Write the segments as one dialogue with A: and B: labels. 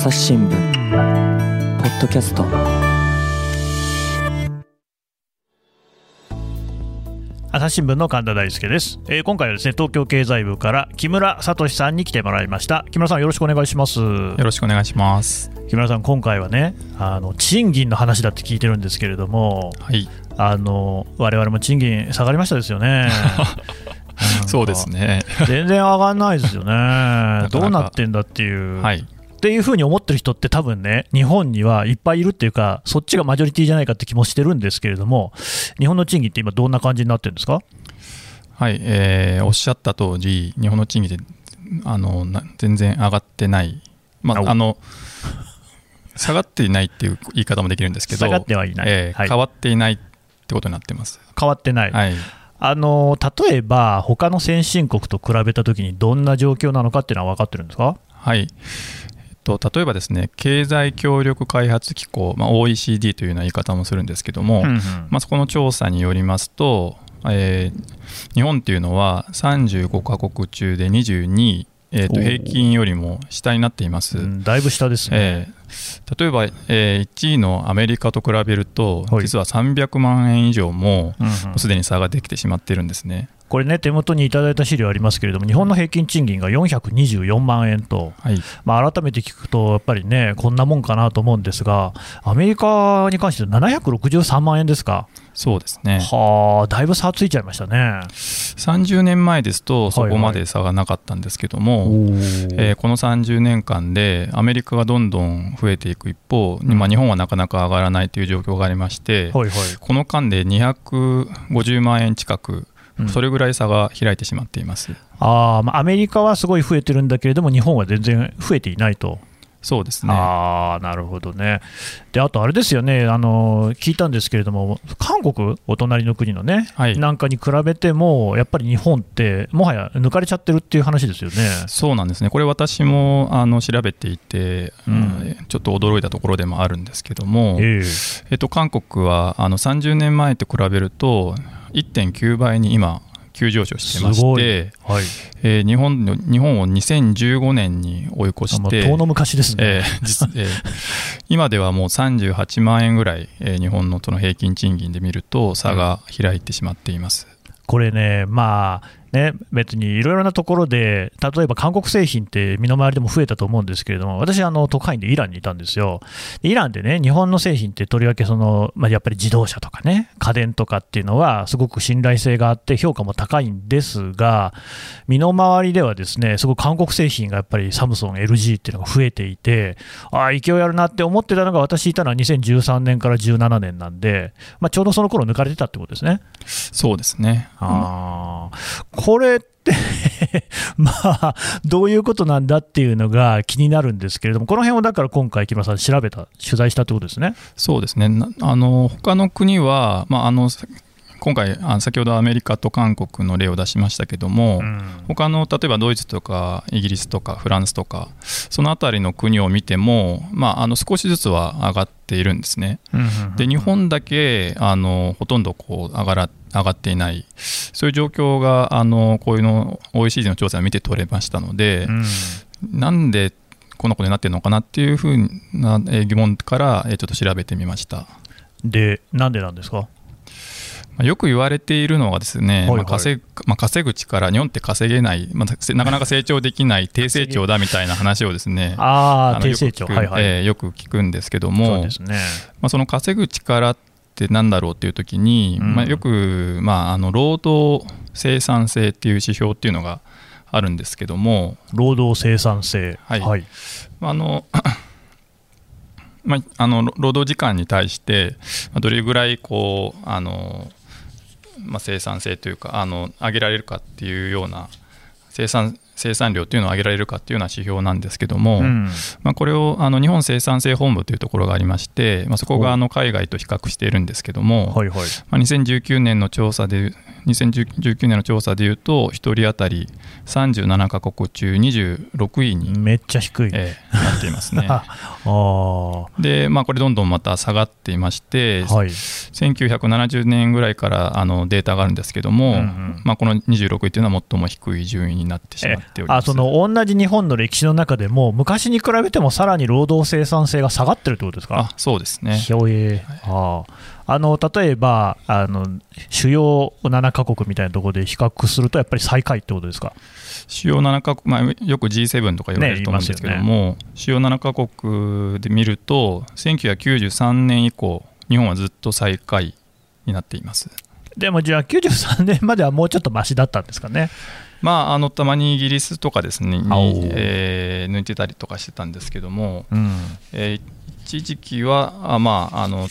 A: 朝日新聞ポッドキャスト。
B: 朝日新聞の神田大輔です、えー今回はですね東京経済部から木村聡さんに来てもらいました。木村さんよろしくお願いします。
C: よろしくお願いします。
B: 木村さん今回はねあの賃金の話だって聞いてるんですけれども
C: はい、
B: あの我々も賃金下がりましたですよね。
C: そうですね。
B: 全然上がんないですよね。
C: か。
B: どうなってんだっていう、
C: はい、
B: っていうふうに思ってる人って多分ね日本にはいっぱいいるっていうかそっちがマジョリティじゃないかって気もしてるんですけれども日本の賃金って今どんな感じになってるんですか？
C: はい、えーおっしゃった通り、日本の賃金ってあのな全然上がってない。ま
B: お。
C: ああの下がっていないっていう言い方もできるんですけど、
B: 下がってはいない。はい。
C: えー変わっていないってことになってます。
B: 変わってない、
C: はい、
B: あの例えば他の先進国と比べたときにどんな状況なのかっていうのは分かってるんですか？
C: はい。と、例えばですね、経済協力開発機構、まあ、OECD というような言い方もするんですけども、
B: うんうん。
C: まあ、そこの調査によりますと、えー日本っていうのは35カ国中で22位、えーと平均よりも下になっています。
B: うんだいぶ下ですね、
C: えー例えば、えー1位のアメリカと比べると、
B: はい。
C: 実は300万円以上もすでに差ができてしまっているんですね。
B: これね手元にいただいた資料ありますけれども日本の平均賃金が424万円と、
C: はい、
B: まあ、改めて聞くとやっぱりねこんなもんかなと思うんですがアメリカに関しては763万円ですか？
C: そうですね。
B: はあだいぶ差ついちゃいましたね。
C: 30年前ですと、そこまで差がなかったんですけども、えーこの30年間でアメリカがどんどん増えていく一方、まあ、日本はなかなか上がらないという状況がありまして、
B: はいはい。
C: この間で250万円近く、
B: うん
C: それぐらい差が開いてしまっています。
B: あー、まあ、アメリカはすごい増えてるんだけれども日本は全然増えていないと
C: そうですね。
B: ああ、なるほどね。で、あとあれですよね、あの聞いたんですけれども、韓国、お隣の国のね、
C: はい
B: なんかに比べても、やっぱり日本って、もはや抜かれちゃってるっていう話ですよね。
C: そうなんですね、これ、私もあの調べていて、
B: うん
C: うんちょっと驚いたところでもあるんですけども、え
B: え
C: っと、韓国はあの30年前と比べると、1.9倍に今、急上昇してまして、
B: はい、
C: えー日本の日本を2015年に追い越
B: あ
C: して、
B: 遠の昔ですね。
C: えー実えー 今ではもう38万円ぐらい、えー日本のその平均賃金で見ると差が開いてしまっています。
B: これね、まあね、別にいろいろなところで、例えば韓国製品って身の回りでも増えたと思うんですけれども、私、あの特派員でイランにいたんですよ。でイランでね、日本の製品ってとりわけその、まあ、やっぱり自動車とかね、家電とかっていうのは、すごく信頼性があって、評価も高いんですが、身の回りではですね、すごく韓国製品がやっぱりサムソン、LG っていうのが増えていて、ああ、勢いあるなって思ってたのが、私いたのは2013年から17年なんで、まあ、ちょうどその頃抜かれてたってことですね。
C: そうですね。
B: あーこれって まあ、どういうことなんだっていうのが気になるんですけれども、この辺をだから今回、木村さん、調べた、取材したってことですね。
C: そうですね。あの他の国は、まあ、あの今回先ほどアメリカと韓国の例を出しましたけども、
B: うん
C: 他の例えばドイツとかイギリスとかフランスとかそのあたりの国を見ても、まあ、あの少しずつは上がっているんですね。で日本だけあのほとんどこう上がら上がっていない。そういう状況があのこういうの OECD の調査を見て取れましたので、
B: うん。
C: なんでこんなことになってるのかなっていうふうなえー疑問からえーちょっと調べてみました。
B: で、なんでなんですか？
C: まあよく言われているのはですね、
B: はいはい。
C: まあ稼ぐまあ、稼ぐ力、日本って稼げない、まあ、せ なかなか成長できない低成長だみたいな話をですね、
B: ああ、
C: の
B: 低成長、
C: よく聞く
B: はいはい、
C: えーよく聞くんですけど
B: そう
C: も
B: で、すね。
C: まあ、その稼ぐ力ってなんだろうっていう時に、
B: うん。
C: まあ、よく、まあ、あの労働生産性っていう指標っていうのがあるんですけども、
B: 労働生産性、
C: はい。
B: はい、
C: まああのまあ、あの労働時間に対してまあどれぐらいこうあの、まあ、生産性というかあの上げられるかっていうような生産生産量というのを上げられるかっていうような指標なんですけども、
B: うん。
C: まあ、これをあの日本生産性本部というところがありまして、まあ、そこがあの海外と比較しているんですけども、
B: はいはい、
C: まあ、2019年の調査で2019年の調査でいうと、1人当たり37カ国中26位に、
B: めっちゃ低い、
C: えー、なっていますね。
B: あ
C: で、まあ、これ、どんどんまた下がっていまして、
B: はい、
C: 1970年ぐらいからあのデータがあるんですけども、
B: うんうん。
C: まあ、この26位というのは最も低い順位になってしまっております。
B: あその同じ日本の歴史の中でも、昔に比べてもさらに労働生産性が下がってるってことですか？
C: あそうですね。
B: ひょえ。ああの例えばあの、主要7カ国みたいなところで比較すると、やっぱり最下位ってことですか？
C: 主要7カ国、まあ、よく G7 とか言われると思うんですけども、主要7カ国で見ると、1993年以降、日本はずっと最下位になっています。
B: でもじゃあ、93年まではもうちょっとマシだったんですかね？
C: まあ、あのたまにイギリスとかですね、にえー抜いてたりとかしてたんですけども、
B: うん
C: えー一時期は、あまああの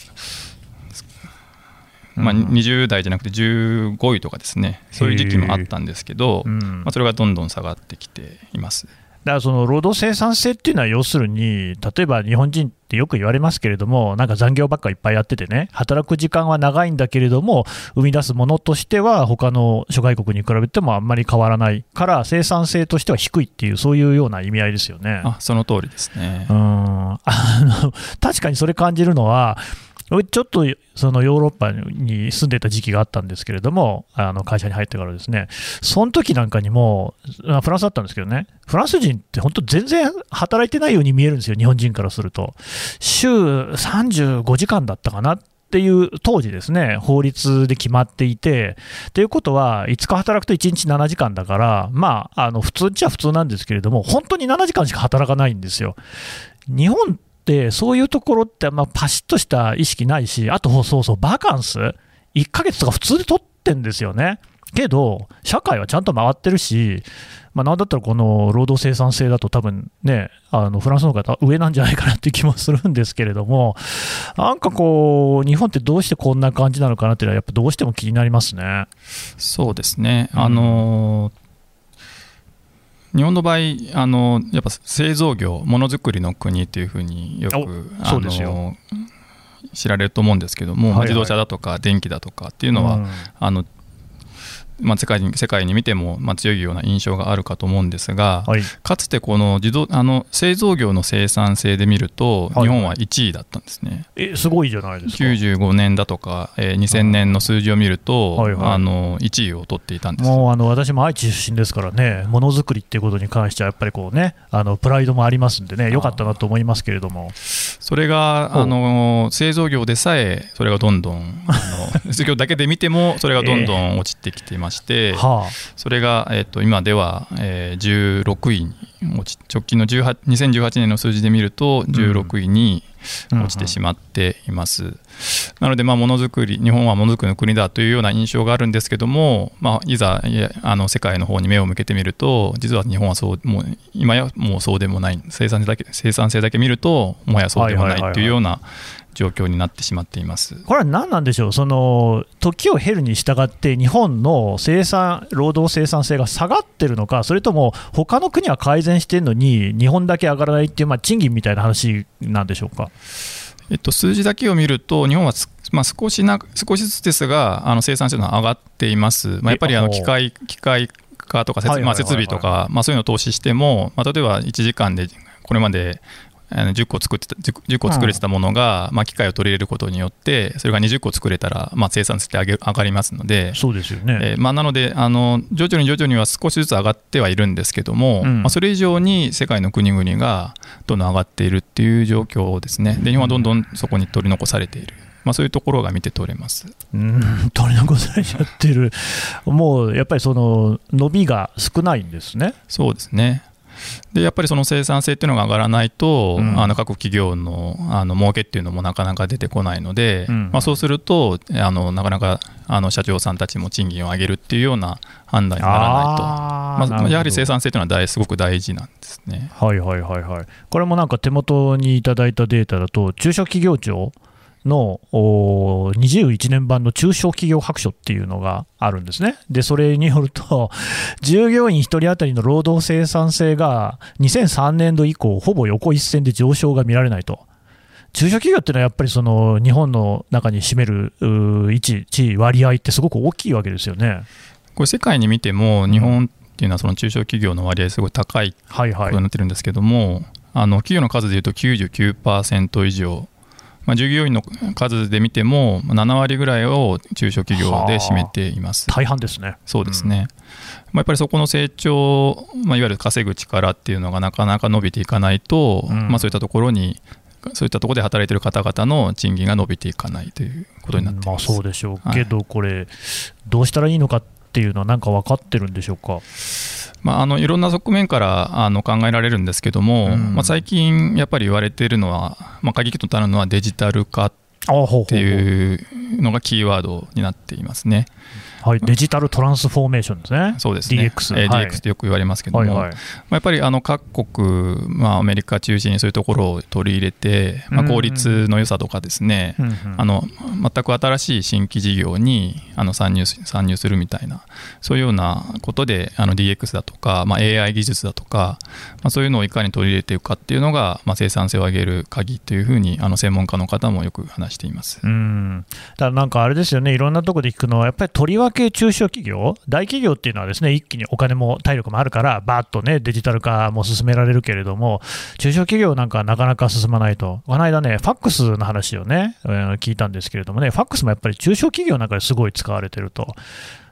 C: まあ、
B: うん
C: 20代じゃなくて15位とかですね、そういう時期もあったんですけど、
B: うん
C: まあ、それがどんどん下がってきています。
B: だからその労働生産性っていうのは、要するに、例えば日本人ってよく言われますけれども、なんか残業ばっかいっぱいやっててね、働く時間は長いんだけれども、生み出すものとしては、他の諸外国に比べてもあんまり変わらないから、生産性としては低いっていう、そういうような意味合いですよね。
C: あその通りですね
B: う。んあの確かにそれ感じるのは、俺ちょっとそのヨーロッパに住んでた時期があったんですけれども、あの会社に入ってからですね、その時なんかにも、フランスだったんですけどね、フランス人って本当、全然働いてないように見えるんですよ、日本人からすると。週35時間だったかなっていう当時ですね、法律で決まっていて、ということは、5日働くと1日7時間だから、まあ、あの普通っちゃ普通なんですけれども、本当に7時間しか働かないんですよ。日本そういうところって、まあ、パシッとした意識ないし、あとそうそう、バカンス、1ヶ月とか普通で取ってんですよね。けど、社会はちゃんと回ってるし、まあ、なんだったらこの労働生産性だと多分ね、あのフランスの方上なんじゃないかなっていう気もするんですけれども、なんかこう、日本ってどうしてこんな感じなのかなっていうのは、やっぱどうしても気になりますね。
C: そうですね。あの日本の場合あの、やっぱ製造業、ものづくりの国というふうによく
B: おそうですよ。
C: あの知られると思うんですけども、
B: はいはい。
C: 自動車だとか電気だとかっていうのは、
B: うん。
C: あのまあ、世界に世界に見ても、まあ、強いような印象があるかと思うんですが、
B: はい、
C: かつてこの自動あの製造業の生産性で見ると、
B: はい。
C: 日本は1位だったんですね。
B: えすごいじゃないですか。
C: 95年だとか、えー2000年の数字を見ると、
B: はいはい。
C: あの1位を取っていたんです。
B: もうあの私も愛知出身ですからね、ものづくりっていうことに関しては、やっぱりこうね、あのプライドもありますんでね、よかったなと思いますけれども、
C: それがあの製造業でさえそれがどんどんあの 製造業だけで見てもそれがどんどん落ちてきていまして、
B: は
C: それが、えっと今では、えー16位に落ち直近の18 2018年の数字で見ると16位に
B: あ、
C: 落ちてしまっています。なので、まあ、ものづくり日本はものづくりの国だというような印象があるんですけども、まあ、いざあの世界の方に目を向けてみると実は日本はそうもう今やもうそうでもない。生産性だけ生産性だけ見るともはやそうでもないというような状況になってしまっています。
B: これは何なんでしょう、その時を経るに従って、日本の生産、労働生産性が下がってるのか、それとも他の国は改善してるのに、日本だけ上がらないっていう、まあ、賃金みたいな話なんでしょうか？
C: えっと、数字だけを見ると、日本はす、まあ、少しな少しずつですが、あの生産性が上がっています。まあ、やっぱりあの
B: え
C: 機械機械化とか設,、まあ、設備とか、まあ、そういうのを投資しても、まあ、例えば1時間でこれまであの10個作ってた 10, 10個作れてたものが、まあ、機械を取り入れることによって、それが20個作れたら、まあ、生産性って上げ上がりますので。
B: そうですよね。
C: えーまあ、なのであの、徐々に徐々には少しずつ上がってはいるんですけども、
B: うん
C: まあ、それ以上に世界の国々がどんどん上がっているっていう状況ですね、で日本はどんどんそこに取り残されている、まあ、そういうところが見て取れます。
B: うん、取り残されちゃってる、もうやっぱりその伸びが少ないんですね。
C: そうですねでやっぱりその生産性っていうのが上がらないと、
B: うん
C: あの各企業のあの儲けっていうのもなかなか出てこないので、
B: うん
C: まあ、そうするとあのなかなかあの社長さんたちも賃金を上げるっていうような判断にならないと。まあ、やはり生産性というのは大すごく大事なんですね。
B: はいはいはいはい。これもなんか手元にいただいたデータだと、中小企業庁のおー21年版の中小企業白書っていうのがあるんですね。で、それによると、従業員1人当たりの労働生産性が2003年度以降、ほぼ横一線で上昇が見られないと。中小企業っていうのはやっぱりその日本の中に占める位置、地位、割合ってすごく大きいわけですよね。
C: これ世界に見ても日本っていうのはその中小企業の割合すごい高いことになってるんですけども、はいはい、あの企業の数でいうと99%以上まあ、従業員の数で見ても7割ぐらいを中小企業で占めています。
B: 大半ですね。
C: そうですね、うん、まあ、やっぱりそこの成長、まあ、いわゆる稼ぐ力っていうのがなかなか伸びていかないと、うん、まあ、そういったところにそういったところで働いている方々の賃金が伸びていかないということになってま
B: あ、そうでしょう。けど、これ、どうしたらいいのかっていうのは、なんか分かってるんでしょうか？
C: まあ、あのいろんな側面からあの考えられるんですけども、うん、まあ、最近やっぱり言われているのは、まあ、鍵となるのはデジタル化っていうのがキーワードになっていますね。
B: はい、デジタルトランスフォーメーションですね、
C: そうですね。
B: DX,、
C: えー、DX ってよく言われますけども、はいはい、まあ、やっぱりあの各国、まあ、アメリカ中心にそういうところを取り入れて、まあ、効率の良さとかですね、うんうん、あの全く新しい新規事業にあの参入参入するみたいな、そういうようなことであの DX だとか、まあ、AI 技術だとか、まあ、そういうのをいかに取り入れていくかっていうのが、まあ、生産性を上げる鍵というふうにあの専門家の方もよく話しています。
B: うん。だなんかあれですよね、いろんなところで聞くのは、やっぱりとりわけ中小企業、大企業っていうのはですね一気にお金も体力もあるから、ばーっとねデジタル化も進められるけれども、中小企業なんかなかなか進まないと、この間ね、ファックスの話をねえ、聞いたんですけれどもね、ファックスもやっぱり中小企業なんかですごい使われてると。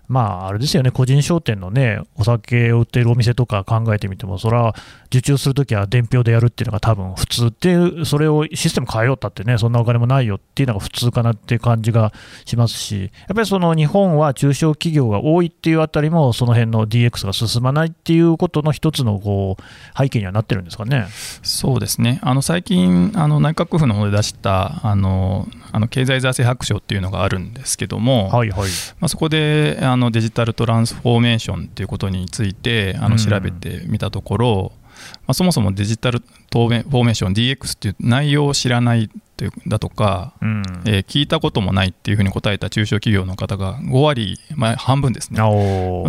B: まあ、あれですよね、個人商店のね、お酒を売っているお店とか考えてみても、それは受注するときは伝票でやるっていうのが多分普通っていう、それをシステム変えようったってね、そんなお金もないよっていうのが普通かなっていう感じがしますし、やっぱりその日本は中小企業が多いっていうあたりも、その辺の DX が進まないっていうことの一つのこう背景にはなってるんですかね。
C: そうですねあの最近あの内閣府の方で出したあのあの経済財政白書っていうのがあるんですけども、はいはいまあ、そこであのデジタルトランスフォーメーションっていうことについてあの調べてみたところ、うん、まあ、そもそもデジタルフォーメーション DX っていう内容を知らないというだとか、うん、えー、聞いたこともないっていうふうに答えた中小企業の方が5割、まあ、半分ですね、まあ、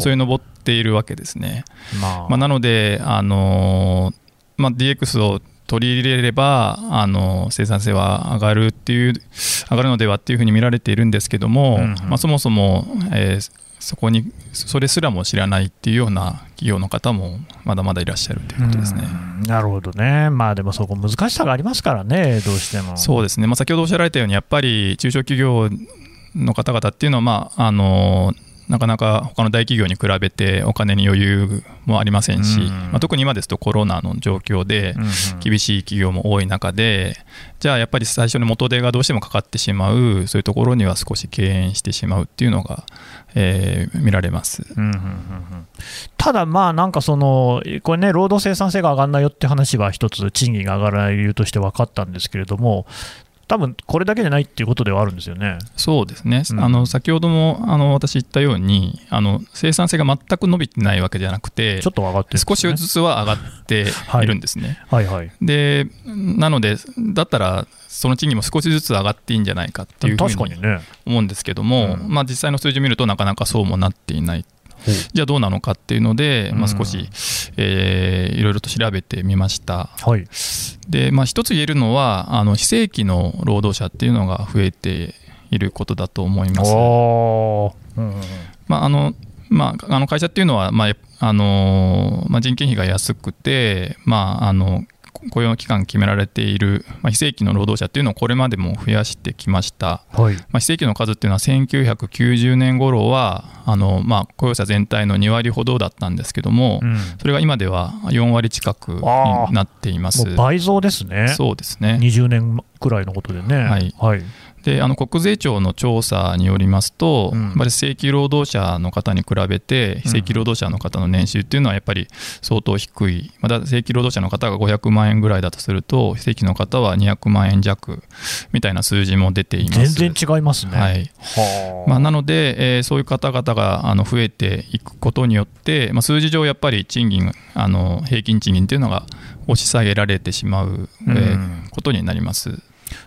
C: そういう上っているわけですね。まあ、まあ、なので、あのーまあ、DX を取り入れればあの生産性は上がるっていう上がるのではっていうふうに見られているんですけども、うんうん、まあ、そもそも、えー、そこにそれすらも知らないっていうような企業の方もまだまだいらっしゃるということですね。
B: なるほどね、まあ、でもそこ、難しさがありますからね、どうしても。
C: そうですね、まあ、先ほどおっしゃられたように、やっぱり中小企業の方々っていうのは、まあ、あのなかなか他の大企業に比べてお金に余裕もありませんし、まあ、特に今ですとコロナの状況で厳しい企業も多い中で、じゃあやっぱり最初に元手がどうしてもかかってしまう、そういうところには少し敬遠してしまうっていうのが、えー、見られます、うんうんうん、
B: ただ、まあなんかその、これね、労働生産性が上がらないよって話は一つ、賃金が上がらない理由として分かったんですけれども、多分これだけじゃないっていうことではあるんですよね。
C: そうですね、うん、あの先ほどもあの私言ったようにあの、生産性が全く伸びてないわけじゃなくて、
B: ちょっと上がって、
C: ね、少しずつは上がっているんですね。
B: はい、はい、はい、
C: でなので、だったら、その賃金も少しずつ上がっていいんじゃないかっていうふうに思うんですけども、ねうん、まあ、実際の数字を見ると、なかなかそうもなっていないじゃあどうなのかっていうので、まあ、少し、えー、いろいろと調べてみました。はい、で、まあ、一つ言えるのはあの非正規の労働者っていうのが増えていることだと思います。まああのまあ、あの会社っていうのは、まああのまあ、人件費が安くて、まあ、あの雇用期間決められている、まあ、非正規の労働者っていうのをこれまでも増やしてきました、はい、まあ、非正規の数っていうのは1990年頃はあのまあ雇用者全体の2割ほどだったんですけども、うん、それが今では4割近くになっています。
B: 倍増ですね。
C: そうですね。
B: 20年くらいのことでね。
C: はい、はいであの国税庁の調査によりますと、うん、やっぱり正規労働者の方に比べて、非正規労働者の方の年収っていうのはやっぱり相当低い、まだ正規労働者の方が500万円ぐらいだとすると、非正規の方は200万円弱みたいな数字も出ていま
B: す。全然違いますね。
C: はい。まあ、なので、えー、そういう方々があの増えていくことによって、まあ、数字上、やっぱり賃金あの、平均賃金っていうのが押し下げられてしまう、えー、ことになります。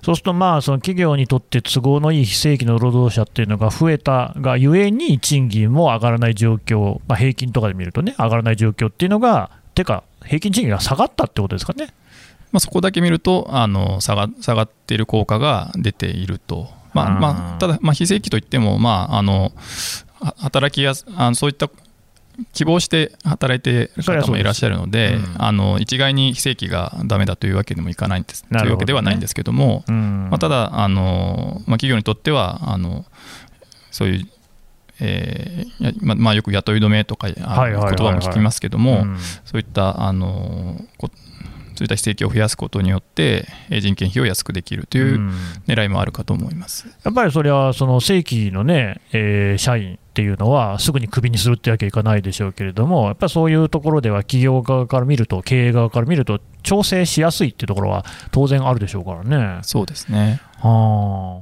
B: そうすると、まあ、その企業にとって都合のいい非正規の労働者っていうのが増えたがゆえに、賃金も上がらない状況、まあ、平均とかで見るとね、上がらない状況っていうのが、てか、平均賃金が下がったってことですかね。
C: まあ、そこだけ見るとあの下が下がっている効果が出ていると。まあまあ、ただ、まあ、非正規といっても、まあ、あの働きやすあのそういった希望して働いてる方もいらっしゃるので、うん、あの一概に非正規がだめだというわけでもいかないんです、ね、というわけではないんですけども、うん、まあ、ただあの、まあ、企業にとってはあのそういう、えーままあ、よく雇い止めとか言葉も聞きますけども、そういったあのそういった非正規を増やすことによって人件費を安くできるという狙いもあるかと思います、
B: やっぱりそれはその正規のね、えー、社員っていうのはすぐにクビにするってわけいかないでしょうけれども、やっぱりそういうところでは企業側から見ると、経営側から見ると、調整しやすいっていうところは当然あるでしょうからね。
C: そうですね。
B: は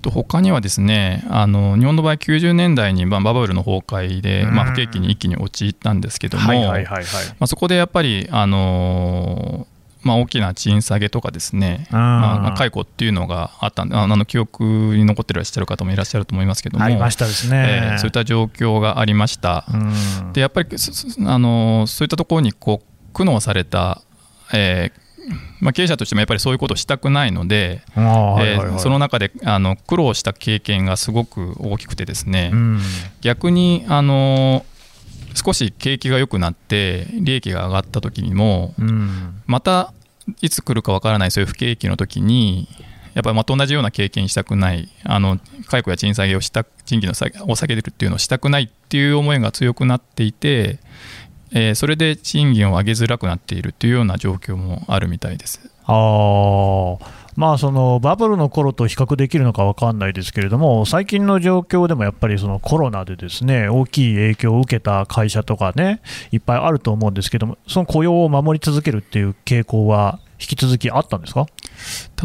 C: と他にはですねあの日本の場合90年代に、まあ、バブルの崩壊で、まあ、不景気に一気に陥ったんですけどもそこでやっぱりあのまあ、大きな賃下げとかですね、まあ、解雇っていうのがあったんであの記憶に残ってらっしゃる方もいらっしゃると思いますけども
B: ありましたですね、
C: えー、そういった状況がありました。でやっぱりあのそういったところにこう苦悩された、えーまあ、経営者としてもやっぱりそういうことをしたくないので、その中であの苦労した経験がすごく大きくてですね、うん、逆にあの少し景気が良くなって利益が上がった時にも、うん、またいつ来るかわからないそういう不景気の時にやっぱりまた同じような経験したくないあの解雇や賃下げをした賃金のを下げるっていうのをしたくないっていう思いが強くなっていてえー、それで賃金を上げづらくなっているというような状況もあるみたいです。
B: あまあ、そのバブルの頃と比較できるのか分かんないですけれども、最近の状況でもやっぱりそのコロナでですね大きい影響を受けた会社とかね、いっぱいあると思うんですけども、その雇用を守り続けるっていう傾向は引き続きあったんですか？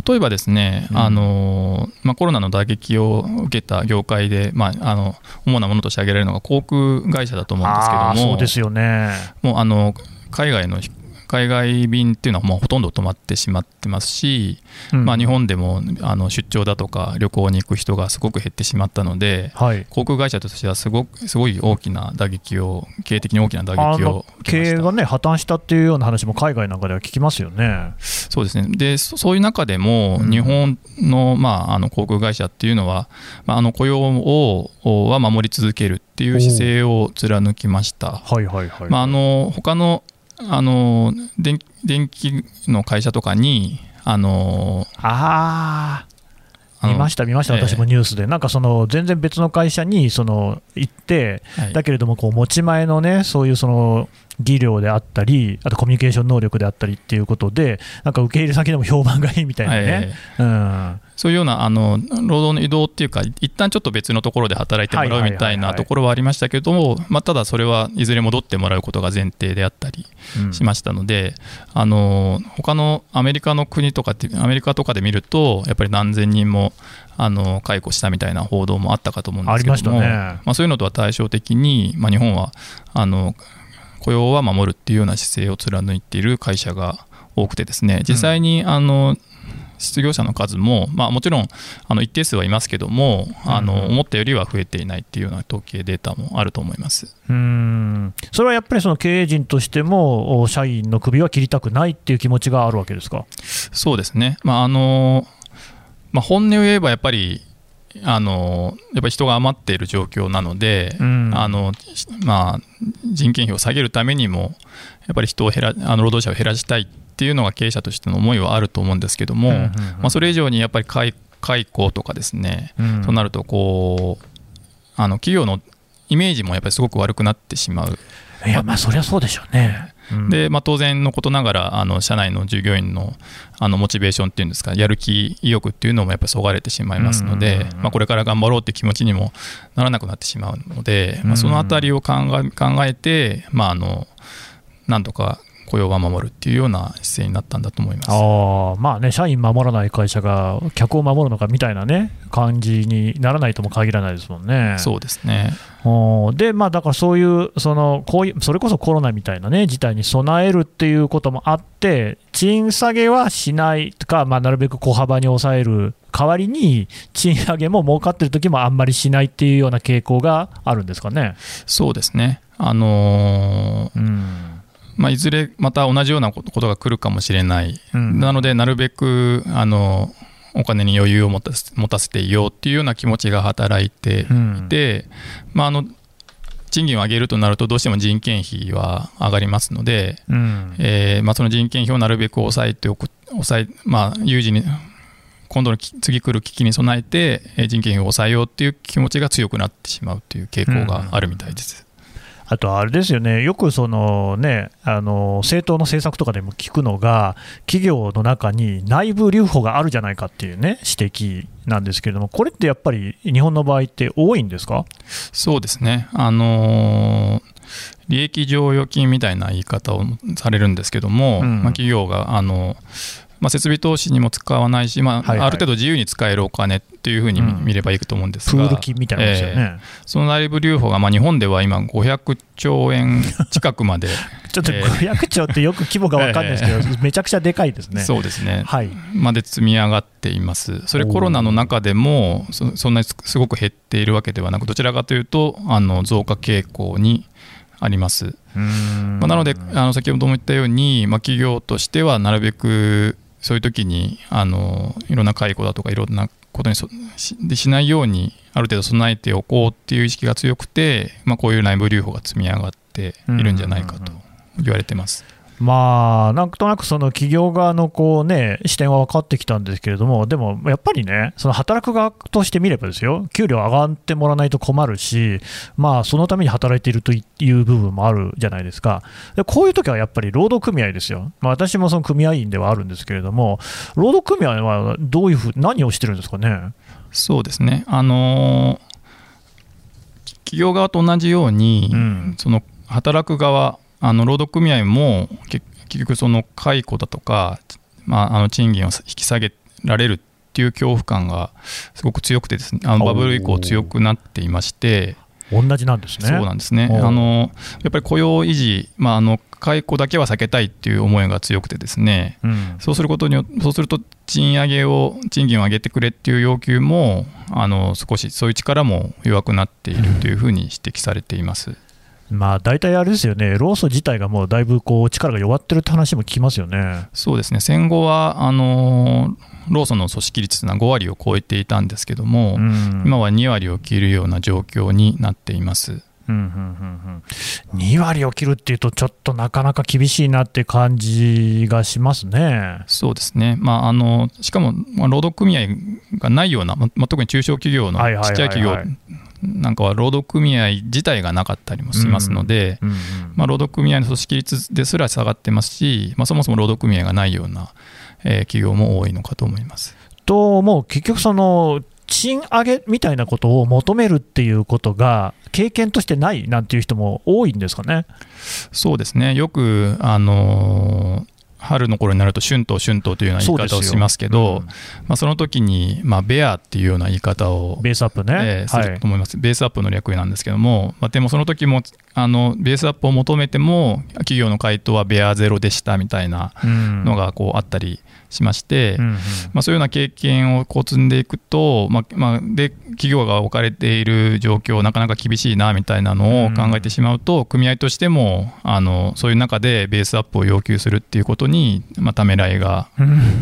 C: 例えばですね、うん、あのまあ、コロナの打撃を受けた業界で、まあ、あの主なものとして挙げられるのが航空会社だと思うんですけども、
B: そうですよね。
C: もうあの海外の海外便っていうのはもうほとんど止まってしまってますし、うん、まあ、日本でもあの出張だとか旅行に行く人がすごく減ってしまったので、はい、航空会社としてはすごくすごい大きな打撃を経営的に大きな打撃を
B: 経営がね破綻したっていうような話も海外なんかでは聞きますよね。
C: そうですね。でそういう中でも日本の,、まあ、あの航空会社っていうのは、まあ、あの雇用をは守り続けるっていう姿勢を貫きました。はいはいはい、まあ、あの他のあの電電気の会社とかに、あの
B: あ見ました、見ました、私もニュースで、なんかその全然別の会社にその行って、だけれどもこう持ち前のね、そういうその技量であったり、あとコミュニケーション能力であったりっていうことで、なんか受け入れ先でも評判がいいみたいなね。うん、
C: そういうようなあの労働の移動っていうか、一旦ちょっと別のところで働いてもらうみたいなところはありましたけども、まあ、ただそれはいずれ戻ってもらうことが前提であったりしましたので、うん、あの他のアメリカの国とかって、アメリカとかで見ると、やっぱり何千人もあの解雇したみたいな報道もあったかと思うんですけども、ね、まあ、そういうのとは対照的に、まあ、日本はあの雇用は守るっていうような姿勢を貫いている会社が多くてですね。実際にあの、失業者の数も、まあ、もちろんあの一定数はいますけども、あの思ったよりは増えていないっていうような統計データもあると思います。
B: うん。それはやっぱりその経営陣としても、社員の首は切りたくないっていう気持ちがあるわけですか？
C: そうですね、まああのまあ、本音を言えばやっぱりあのやっぱり人が余っている状況なので、うん、あのまあ、人件費を下げるためにも、やっぱり人を減らあの労働者を減らしたいっていうのが経営者としての思いはあると思うんですけども、うんうんうん、まあ、それ以上にやっぱり解解雇とかですね、うん、となるとこうあの企業のイメージもやっぱりすごく悪くなってしまう。
B: いやまあそりゃそうでしょうね。
C: でまあ、当然のことながらあの社内の従業員のあのモチベーションっていうんですかやる気意欲っていうのもやっぱりそがれてしまいますので、まあ、これから頑張ろうっていう気持ちにもならなくなってしまうので、まあ、そのあたりを考え考えて、まあ、あのなんとか雇用を守るっていうような姿勢になったんだと思います
B: あまあね、社員守らない会社が客を守るのかみたいなね、感じにならないとも限らないですもんね。
C: そうですね
B: で、まあ、だからそういうそのこういう、それこそコロナみたいな、ね、事態に備えるっていうこともあって、賃下げはしないとか、まあ、なるべく小幅に抑える代わりに、賃上げも儲かってる時もあんまりしないっていうような傾向があるんですかね。
C: そうですねあのー、うんまあ、いずれまた同じようなことが来るかもしれない、うん、なので、なるべくあのお金に余裕を持たせ持たせていようっていうような気持ちが働いていて、うん、まあ、あの賃金を上げるとなると、どうしても人件費は上がりますので、うん、えー、まあ、その人件費をなるべく抑えておく、抑えまあ、有事に、今度の次来る危機に備えて、人件費を抑えようっていう気持ちが強くなってしまうという傾向があるみたいです。
B: あとあれですよね、よくその、ね、あの政党の政策とかでも聞くのが、企業の中に内部留保があるじゃないかっていう、ね、指摘なんですけれども、これってやっぱり日本の場合って多いんですか？
C: そうですね、あのー、利益剰余金みたいな言い方をされるんですけども、うん、まあ、企業があのまあ、設備投資にも使わないし、まあ、はいはい、ある程度自由に使えるお金っていうふうに見ればいいと思うんですが、
B: うん、プール金みたいなですよね、えー、
C: その内部留保が、まあ、日本では今、500兆円近くまで
B: ちょっと500兆ってよく規模が分かんないですけど、えー、めちゃくちゃでかいですね。
C: そうですね、はい、まで積み上がっています、それコロナの中でもそ、そんなにすごく減っているわけではなく、どちらかというと、あの増加傾向にあります。まあ、なので、あの先ほども言ったように、まあ、企業としてはなるべくそういう時にあのいろんな解雇だとかいろんなことにししないようにある程度備えておこうっていう意識が強くて、まあ、こういう内部留保が積み上がっているんじゃないかと言われてます。
B: まあ、なんとなくその企業側のこう、ね、視点は分かってきたんですけれども、でもやっぱりね、その働く側としてみればですよ、給料上がってもらわないと困るし、まあ、そのために働いているという部分もあるじゃないですか、でこういう時はやっぱり労働組合ですよ、まあ、私もその組合員ではあるんですけれども、労働組合はどういうふう、何をしてるんですかね？
C: そうですね。あの企業側と同じように、うん、その働く側あの労働組合も結局その解雇だとか、まあ、あの賃金を引き下げられるっていう恐怖感がすごく強くてですねあのバブル以降強くなっていまして
B: 同じなんですね。
C: そうなんですね。あのやっぱり雇用維持、まあ、あの解雇だけは避けたいっていう思いが強くてですね、うん、そうすることによそうすると賃上げを賃金を上げてくれっていう要求もあの少しそういう力も弱くなっているというふうに指摘されています。
B: まあ、大体あれですよね、労組自体がもうだいぶこう力が弱ってるって話も聞きますよね。
C: そうですね、戦後はあの労組の組織率というのは5割を超えていたんですけども、うん、今は2割を切るような状況になっています。うんうん
B: うんうん、2割を切るっていうと、ちょっとなかなか厳しいなって感じがしますね。
C: そうですね、まあ、あのしかも、まあ、労働組合がないような、まあ、特に中小企業のちっちゃい企業なんかは労働組合自体がなかったりもしますので、まあ、労働組合の組織率ですら下がってますし、まあ、そもそも労働組合がないような、えー、企業も多いのかと思います。
B: と、もう結局その、賃上げみたいなことを求めるっていうことが、経験としてないなんていう人も多いんですかね？
C: そうですねよく、あの春の頃になると春闘春闘というような言い方をしますけど、うん、まあ、その時にまあベアっていうような言い方を
B: ベースアップね、
C: えー、すると思います、はい、ベースアップの略なんですけども、まあ、でもその時もあのベースアップを求めても企業の回答はベアゼロでしたみたいなのがこうあったりしまして、うんうん、まあ、そういうような経験をこう積んでいくと、まあまあ、で企業が置かれている状況なかなか厳しいなみたいなのを考えてしまうと、うん、組合としてもあのそういう中でベースアップを要求するっていうことに、まあ、ためらいが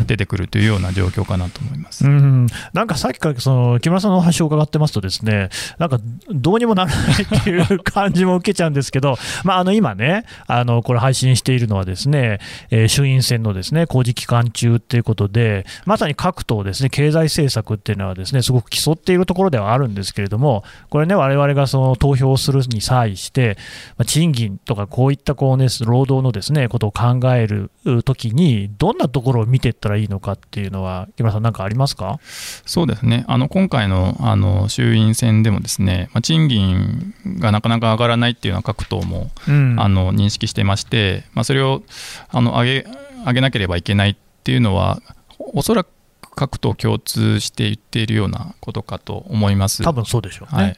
C: 出てくるというような状況かなと思います、
B: うん、なんかさっきからその木村さんのお話を伺ってますとですねなんかどうにもならないっていう感じも受けちゃうんですけど、まあ、あの今ねあのこれ配信しているのはですね、えー、衆院選のですね工事期間中ということで、まさに各党ですね、経済政策っていうのはですね、すごく競っているところではあるんですけれども、これね、我々がその投票するに際して、ま賃金とかこういったこう、ね、労働のですねことを考えるときに、どんなところを見ていったらいいのかっていうのは、木村さん、なんかありますか？
C: そうですね、あの今回のあの衆院選でも、ですね、まあ、賃金がなかなか上がらないっていうのは各党も、うん、あの認識していまして、まあ、それをあの上げ上げなければいけないっていうのは、おそらく各党共通して言っているようなことかと思います。
B: 多分そうでしょうね、はい。うん、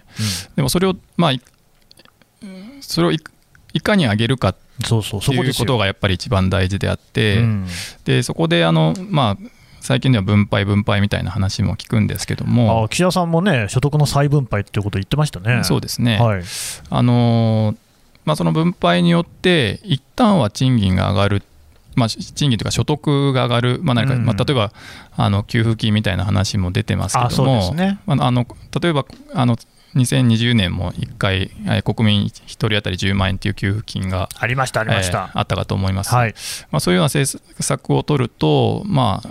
C: でもそれを、まあ、それをいかに上げるかそうそうそいうことがやっぱり一番大事であって、うん、でそこであの、まあ、最近では分配、分配みたいな話も聞くんですけども、
B: あ岸田さんもね、所得の再分配っていうことを言ってましたね。
C: そうですね、はい。あのまあ、その分配によって、一旦は賃金が上がる、まあ、賃金というか所得が上がる、まあ何か、うん、まあ、例えばあの給付金みたいな話も出てますけども、あね、あの例えばあの2020年も1回、国民1人当たり10万円という給付金が
B: ありました、ありました、
C: あったかと思います、はい。まあ、そういうような政策を取ると、まあ、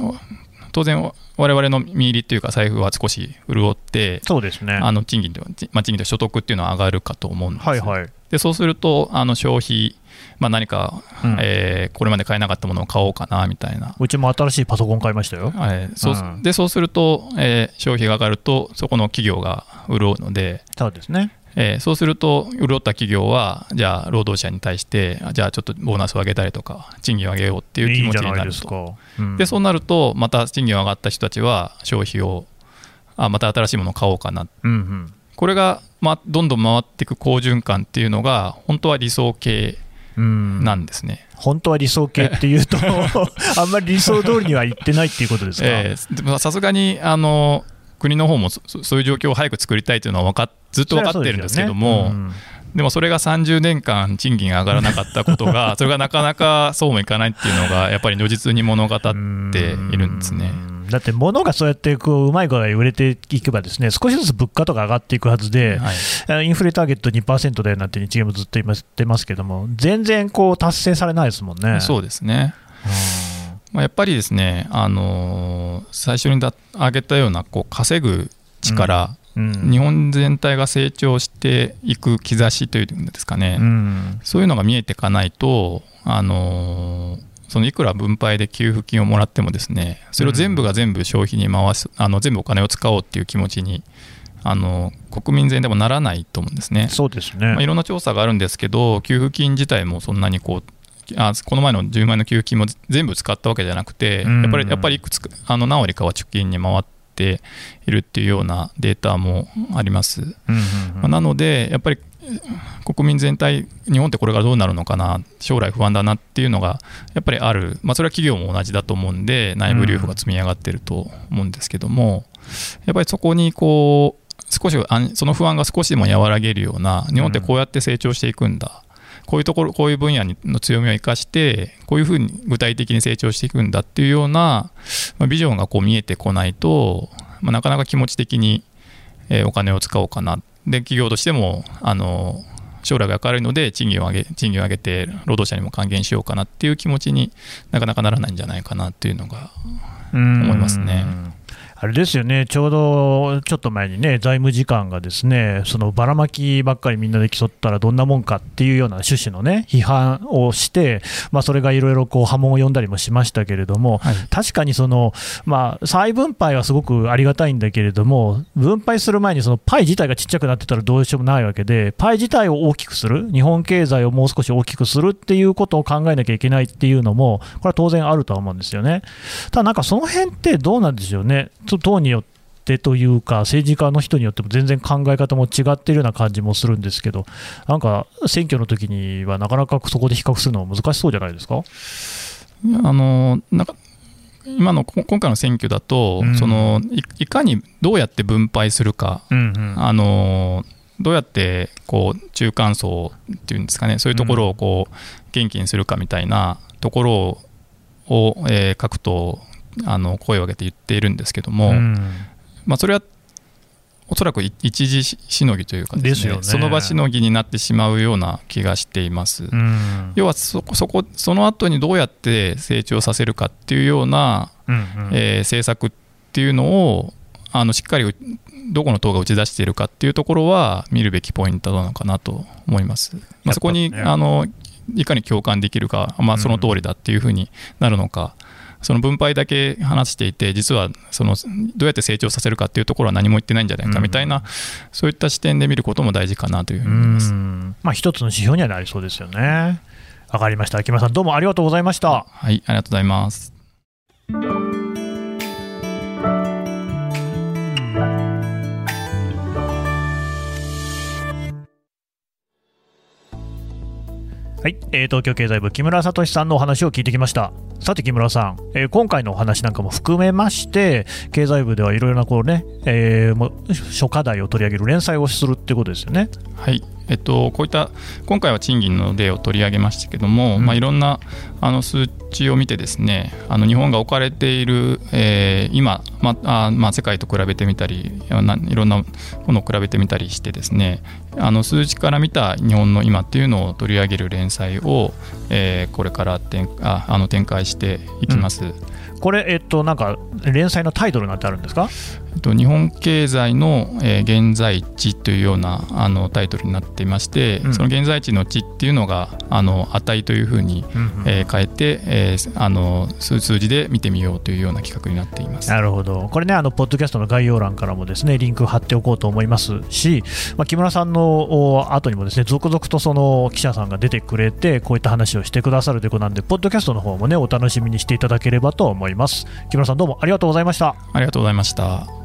C: 当然、われわれの身入りというか、財布は少し潤って、
B: そうですね、
C: あの賃金で、まあ、賃金で所得っていうのは上がるかと思うんです、
B: はいはい、
C: でそうすると、あの消費、まあ、何か、うん、えー、これまで買えなかったものを買おうかなみたいな。
B: うちも新しいパソコン買いましたよ。
C: はい、そう、うん、でそうすると、えー、消費が上がると、そこの企業が潤うので、
B: そうですね。
C: えー、そうすると、潤った企業は、じゃあ、労働者に対して、じゃあ、ちょっとボーナスを上げたりとか、賃金を上げようっていう気持ちになると。でそうなると、また賃金が上がった人たちは、消費を、あまた新しいものを買おうかな、うんうん、これが、ま、どんどん回っていく好循環っていうのが、本当は理想形なんですね。
B: 本当は理想形っていうと あんまり理想通りにはいってないっていうことですか？え
C: ー、さすがにあの国の方もそういう状況を早く作りたいというのは分かずっと分かってるんですけども、でもそれが30年間賃金が上がらなかったことが、それがなかなかそうもいかないっていうのが、やっぱり如実に物語っているんですね。
B: だって物がそうやってこううまい具合売れていけばですね少しずつ物価とか上がっていくはずで、はい、インフレターゲット2%だよなんて日銀もずっと言ってますけども全然こう達成されないですもんね。
C: そうですね、まあ、やっぱりですね、あのー、最初にだ挙げたようなこう稼ぐ力、うん。うん、日本全体が成長していく兆しというんですかね、うん、そういうのが見えていかないと、あのー、そのいくら分配で給付金をもらってもですねそれを全部が全部消費に回す、あの全部お金を使おうっていう気持ちにあの国民全でもならないと思うんですね。
B: そうですね、
C: まあ、いろんな調査があるんですけど給付金自体もそんなにこうあこの前の10万円の給付金も全部使ったわけじゃなくて、やっぱりやっぱりいくつかあの何割かは貯金に回っているっていうようなデータもあります。まあ、なので、やっぱり国民全体、日本ってこれからどうなるのかな、将来不安だなっていうのがやっぱりある、まあ、それは企業も同じだと思うんで、内部留保が積み上がってると思うんですけども、やっぱりそこにこう、少しその不安が少しでも和らげるような、日本ってこうやって成長していくんだ、こういうところ、こういう分野の強みを生かして、こういうふうに具体的に成長していくんだっていうような、まあ、ビジョンがこう見えてこないと、まあ、なかなか気持ち的に、お金を使おうかな。で、企業としても、あの将来が明るいので賃金を上げ賃金を上げて労働者にも還元しようかなっていう気持ちになかなかならないんじゃないかなっていうのが思いますね。
B: あれですよね、ちょうどちょっと前にね、財務次官がですね、そのばらまきばっかりみんなで競ったらどんなもんかっていうような趣旨のね、批判をして、まあ、それがいろいろ波紋を呼んだりもしましたけれども、はい、確かにその、まあ、再分配はすごくありがたいんだけれども、分配する前にそのパイ自体がちっちゃくなってたらどうしようもないわけで、パイ自体を大きくする、日本経済をもう少し大きくするっていうことを考えなきゃいけないっていうのも、これは当然あるとは思うんですよね。ただなんかその辺ってどうなんでしょうね。党によってというか、政治家の人によっても全然考え方も違っているような感じもするんですけど、なんか選挙の時にはなかなかそこで比較するのは難しそうじゃないですか？
C: あのなんか今の今回の選挙だと、うん、そのいかにどうやって分配するか、うんうん、あのどうやってこう中間層っていうんですかね、そういうところをこう元気にするかみたいなところを、えー、各党あの声を上げて言っているんですけども、うん、まあ、それはおそらく一時しのぎというかね、ね、その場しのぎになってしまうような気がしています。うん、要はそこそこその後にどうやって成長させるかっていうような、うんうん、えー、政策っていうのをあのしっかりどこの党が打ち出しているかっていうところは見るべきポイントなのかなと思います。まあ、そこに、ね、あのいかに共感できるか、まあ、その通りだっていうふうになるのか、その分配だけ話していて実はそのどうやって成長させるかっていうところは何も言ってないんじゃないかみたいな、そういった視点で見ることも大事かなというふうに思います、
B: まあ、一つの指標にはなりそうですよね。わかりました。木村さんどうもありがとうございました。
C: はいありがとうございます
B: はい、えー、東京経済部木村聡さんのお話を聞いてきました。さて木村さん、えー、今回のお話なんかも含めまして経済部ではいろいろなこうね、えー、も諸課題を取り上げる連載をするってことですよね。
C: はい。えっと、こういった今回は賃金の例を取り上げましたけども、うん、まあ、いろんなあの数値を見てですねあの日本が置かれている、えー、今、まあまあ、世界と比べてみたりいろんなものを比べてみたりしてですねあの数値から見た日本の今っていうのを取り上げる連載を、えー、これから展ああの展開していきます。うん。
B: これ、えっと、なんか連載のタイトルなんてあるんですか、
C: えっと、日本経済の、えー、現在地というようなあのタイトルになっていまして、うん、その現在地の地っていうのがあの値というふうに、えー、変えて、えー、あの数字で見てみようというような企画になっています。
B: なるほど、これね、あのポッドキャストの概要欄からもですねリンク貼っておこうと思いますし、まあ、木村さんの後にもですね続々とその記者さんが出てくれて、こういった話をしてくださるということなんで、ポッドキャストの方もねお楽しみにしていただければと思います。ます。木村さんどうもありがとうございました。
C: ありがとうございました